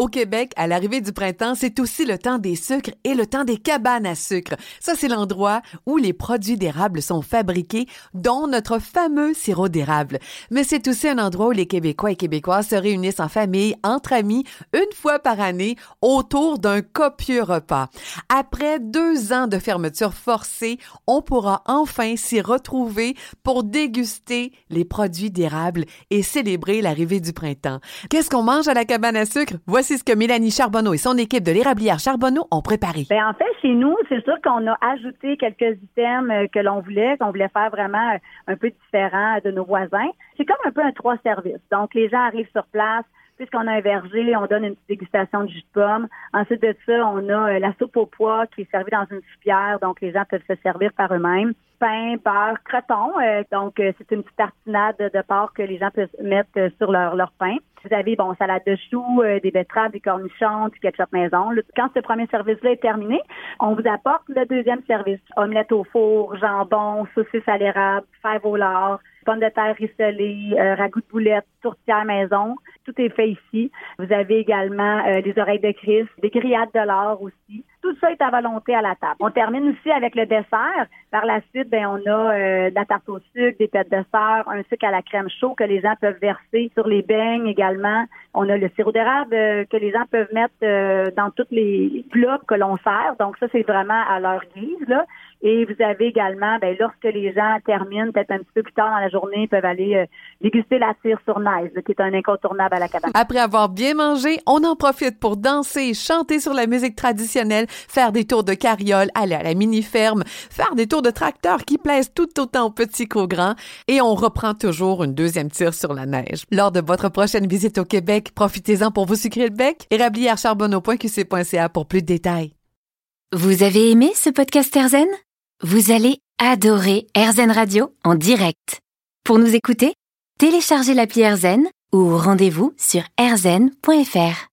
Au Québec, à l'arrivée du printemps, c'est aussi le temps des sucres et le temps des cabanes à sucre. Ça, c'est l'endroit où les produits d'érable sont fabriqués, dont notre fameux sirop d'érable. Mais c'est aussi un endroit où les Québécois et Québécoises se réunissent en famille, entre amis, une fois par année, autour d'un copieux repas. Après deux ans de fermeture forcée, on pourra enfin s'y retrouver pour déguster les produits d'érable et célébrer l'arrivée du printemps. Qu'est-ce qu'on mange à la cabane à sucre? Voici c'est ce que Mélanie Charbonneau et son équipe de l'érablière Charbonneau ont préparé. Bien, en fait, chez nous, c'est sûr qu'on a ajouté quelques items euh, que l'on voulait, qu'on voulait faire vraiment euh, un peu différent de nos voisins. C'est comme un peu un trois services. Donc, les gens arrivent sur place, puisqu'on a un verger, on donne une petite dégustation de jus de pomme. Ensuite de ça, on a euh, la soupe au pois qui est servie dans une soupière, donc les gens peuvent se servir par eux-mêmes. Pain, beurre, croton, donc c'est une petite tartinade de porc que les gens peuvent mettre sur leur, leur pain. Vous avez, bon, salade de choux, euh, des betteraves, des cornichons, du ketchup maison. quand ce premier service-là est terminé, on vous apporte le deuxième service. Omelette au four, jambon, saucisse à l'érable, fèves au lard, pommes de terre rissolées, euh, ragoût de boulettes, tourtière maison. Tout est fait ici. Vous avez également euh, des oreilles de Christ, des grillades de l'or aussi. Tout ça est à volonté à la table. On termine aussi avec le dessert. Par la suite, ben, on a euh, de la tarte au sucre, des pêtes de sœur, un sucre à la crème chaud que les gens peuvent verser sur les beignes également. On a le sirop d'érable que les gens peuvent mettre dans tous les plats que l'on sert. Donc ça, c'est vraiment à leur guise. Là. Et vous avez également, ben, lorsque les gens terminent, peut-être un petit peu plus tard dans la journée, ils peuvent aller euh, déguster la tire sur neige, qui est un incontournable à la cabane. Après avoir bien mangé, on en profite pour danser, chanter sur la musique traditionnelle, faire des tours de carriole, aller à la mini-ferme, faire des tours de tracteur qui plaisent tout autant aux petits qu'aux grands. Et on reprend toujours une deuxième tire sur la neige. Lors de votre prochaine visite au Québec, profitez-en pour vous sucrer le bec. Érablièrecharbonneau.qc.ca pour plus de détails. Vous avez aimé ce podcast Erzen? Vous allez adorer AirZen Radio en direct. Pour nous écouter, téléchargez l'appli AirZen ou rendez-vous sur airzen.fr.